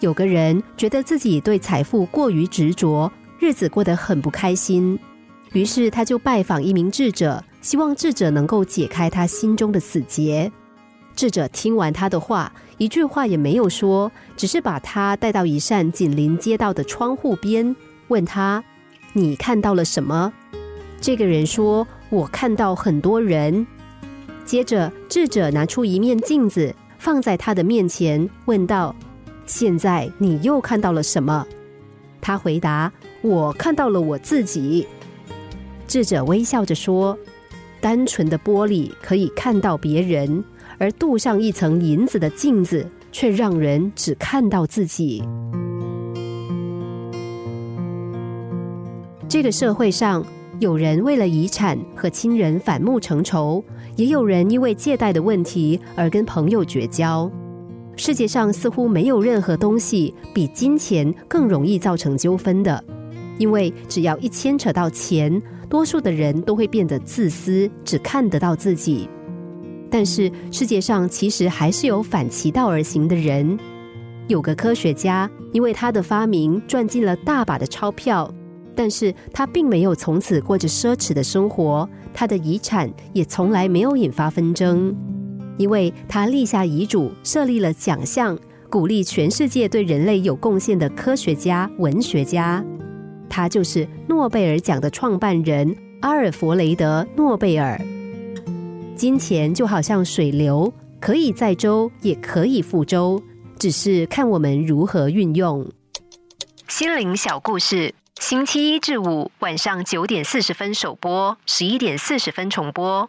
有个人觉得自己对财富过于执着，日子过得很不开心，于是他就拜访一名智者，希望智者能够解开他心中的死结。智者听完他的话，一句话也没有说，只是把他带到一扇紧邻街道的窗户边，问他：“你看到了什么？”这个人说：“我看到很多人。”接着，智者拿出一面镜子，放在他的面前，问道：“现在你又看到了什么？”他回答：“我看到了我自己。”智者微笑着说：“单纯的玻璃可以看到别人。”而镀上一层银子的镜子，却让人只看到自己。这个社会上，有人为了遗产和亲人反目成仇，也有人因为借贷的问题而跟朋友绝交。世界上似乎没有任何东西比金钱更容易造成纠纷的，因为只要一牵扯到钱，多数的人都会变得自私，只看得到自己。但是世界上其实还是有反其道而行的人。有个科学家，因为他的发明赚进了大把的钞票，但是他并没有从此过着奢侈的生活，他的遗产也从来没有引发纷争，因为他立下遗嘱，设立了奖项，鼓励全世界对人类有贡献的科学家、文学家。他就是诺贝尔奖的创办人阿尔弗雷德·诺贝尔。金钱就好像水流，可以载舟，也可以覆舟，只是看我们如何运用。心灵小故事，星期一至五晚上九点四十分首播，十一点四十分重播。